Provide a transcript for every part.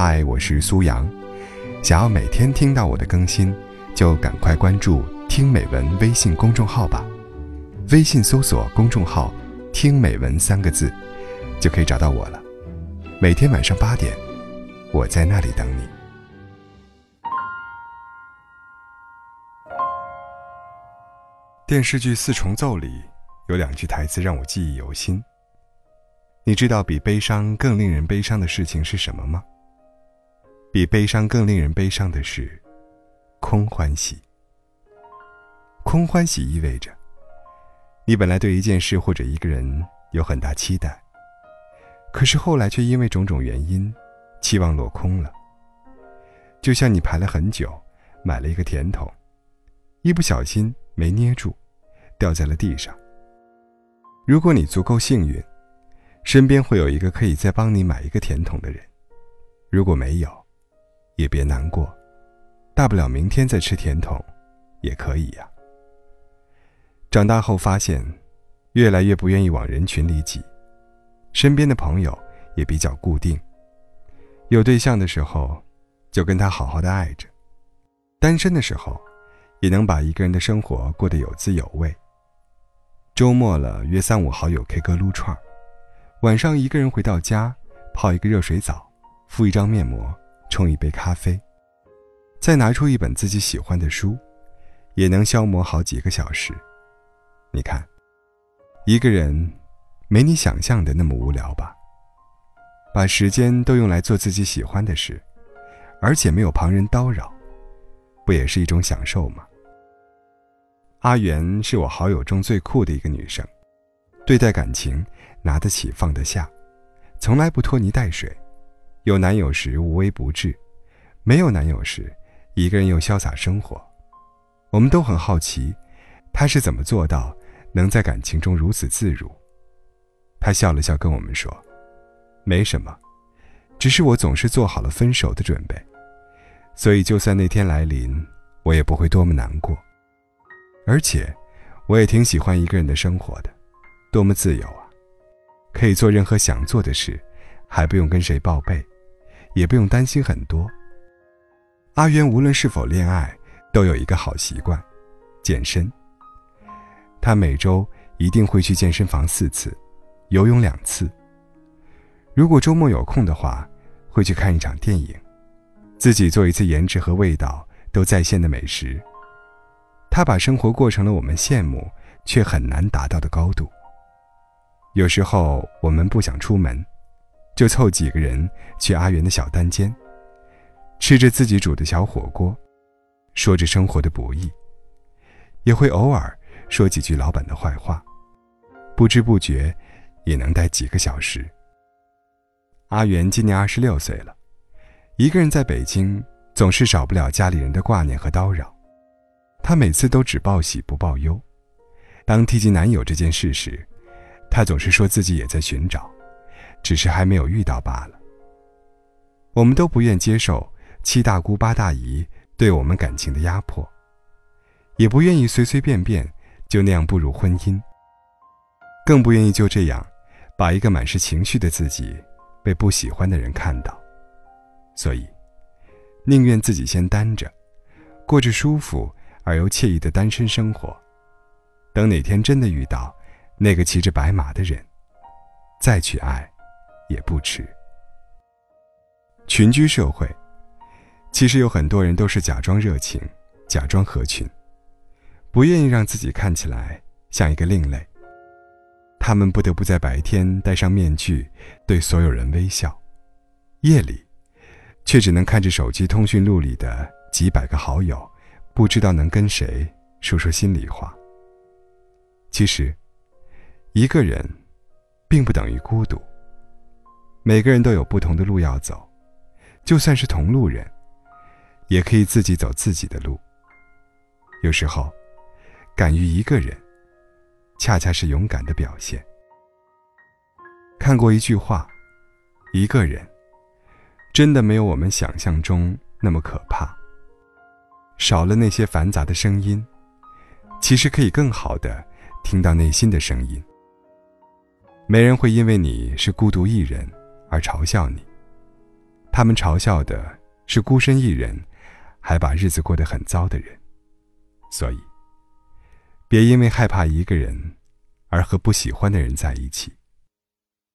嗨，我是苏阳。想要每天听到我的更新，就赶快关注“听美文”微信公众号吧。微信搜索公众号“听美文”三个字，就可以找到我了。每天晚上八点，我在那里等你。电视剧《四重奏》里有两句台词让我记忆犹新。你知道比悲伤更令人悲伤的事情是什么吗？比悲伤更令人悲伤的是空欢喜。空欢喜意味着，你本来对一件事或者一个人有很大期待，可是后来却因为种种原因，期望落空了。就像你排了很久，买了一个甜筒，一不小心没捏住，掉在了地上。如果你足够幸运。身边会有一个可以再帮你买一个甜筒的人，如果没有，也别难过，大不了明天再吃甜筒，也可以呀。长大后发现，越来越不愿意往人群里挤，身边的朋友也比较固定。有对象的时候，就跟他好好的爱着；单身的时候，也能把一个人的生活过得有滋有味。周末了，约三五好友 K 歌撸串。晚上一个人回到家，泡一个热水澡，敷一张面膜，冲一杯咖啡，再拿出一本自己喜欢的书，也能消磨好几个小时。你看，一个人没你想象的那么无聊吧？把时间都用来做自己喜欢的事，而且没有旁人叨扰，不也是一种享受吗？阿元是我好友中最酷的一个女生，对待感情。拿得起放得下，从来不拖泥带水。有男友时无微不至，没有男友时，一个人又潇洒生活。我们都很好奇，他是怎么做到能在感情中如此自如。他笑了笑，跟我们说：“没什么，只是我总是做好了分手的准备，所以就算那天来临，我也不会多么难过。而且，我也挺喜欢一个人的生活的，多么自由啊！”可以做任何想做的事，还不用跟谁报备，也不用担心很多。阿渊无论是否恋爱，都有一个好习惯，健身。他每周一定会去健身房四次，游泳两次。如果周末有空的话，会去看一场电影，自己做一次颜值和味道都在线的美食。他把生活过成了我们羡慕却很难达到的高度。有时候我们不想出门，就凑几个人去阿元的小单间，吃着自己煮的小火锅，说着生活的不易，也会偶尔说几句老板的坏话，不知不觉也能待几个小时。阿元今年二十六岁了，一个人在北京，总是少不了家里人的挂念和叨扰，她每次都只报喜不报忧。当提及男友这件事时，他总是说自己也在寻找，只是还没有遇到罢了。我们都不愿接受七大姑八大姨对我们感情的压迫，也不愿意随随便便就那样步入婚姻，更不愿意就这样把一个满是情绪的自己被不喜欢的人看到，所以宁愿自己先单着，过着舒服而又惬意的单身生活，等哪天真的遇到。那个骑着白马的人，再去爱，也不迟。群居社会，其实有很多人都是假装热情，假装合群，不愿意让自己看起来像一个另类。他们不得不在白天戴上面具，对所有人微笑，夜里，却只能看着手机通讯录里的几百个好友，不知道能跟谁说说心里话。其实。一个人，并不等于孤独。每个人都有不同的路要走，就算是同路人，也可以自己走自己的路。有时候，敢于一个人，恰恰是勇敢的表现。看过一句话：一个人，真的没有我们想象中那么可怕。少了那些繁杂的声音，其实可以更好的听到内心的声音。没人会因为你是孤独一人而嘲笑你，他们嘲笑的是孤身一人，还把日子过得很糟的人。所以，别因为害怕一个人，而和不喜欢的人在一起；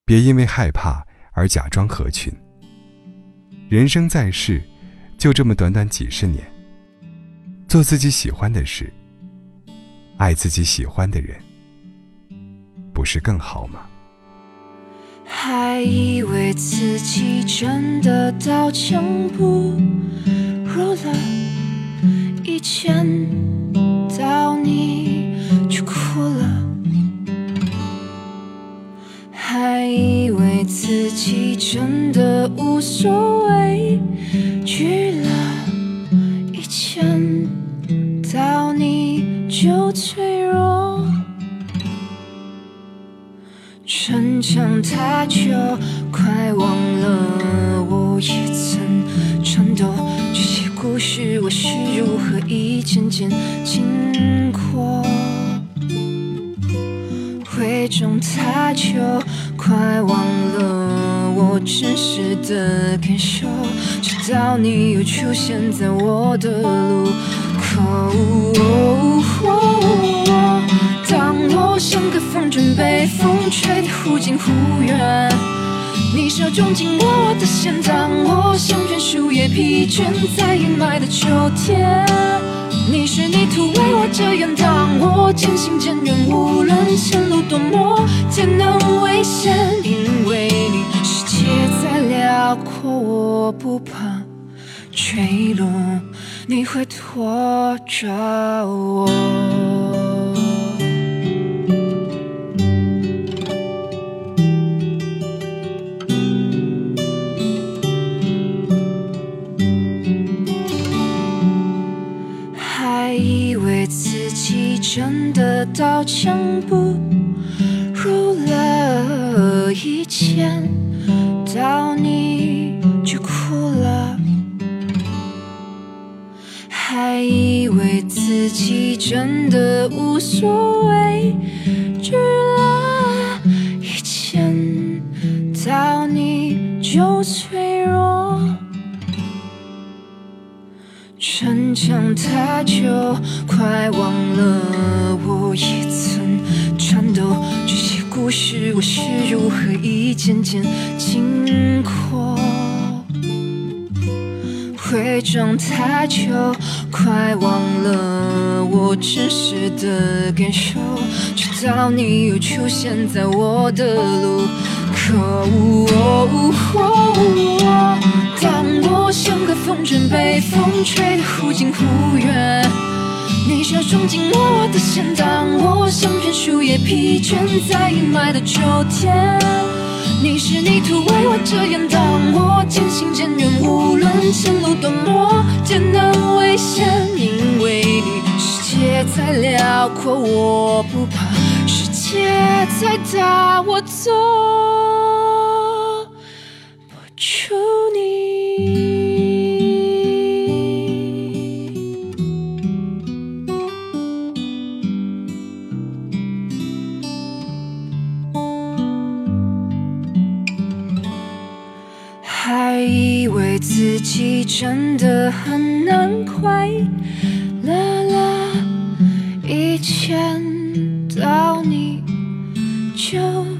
别因为害怕而假装合群。人生在世，就这么短短几十年，做自己喜欢的事，爱自己喜欢的人，不是更好吗？还以为自己真的刀枪不入了，一见到你就哭了。还以为自己真的无所谓，惧了，逞强太久，快忘了我也曾颤抖。这些故事我是如何一件件经过？伪装太久，快忘了我真实的感受。直到你又出现在我的路口。像个风筝被风吹得忽近忽远，你手中紧握我的线，当我像片树叶疲倦在阴霾的秋天，你是泥土为我遮掩，当我渐行渐远，无论前路多么艰难危险，因为你世界再辽阔，我不怕坠落，你会拖着我。真的刀枪不入了，一见到你就哭了，还以为自己真的无所谓，惧了，一见到你就脆弱。逞强太久，快忘了我也曾颤抖。这些故事我是如何一件件经过？伪装太久，快忘了我真实的感受。直到你又出现在我的路口。我像个风筝被风吹得忽近忽远，你手中紧握我的线，当我像片树叶疲倦在阴霾的秋天，你是泥土为我遮掩，当我渐行渐远，无论前路多么艰难危险，因为你世界再辽阔我不怕，世界再大我走不出你。自己真的很难快乐了，一见到你就。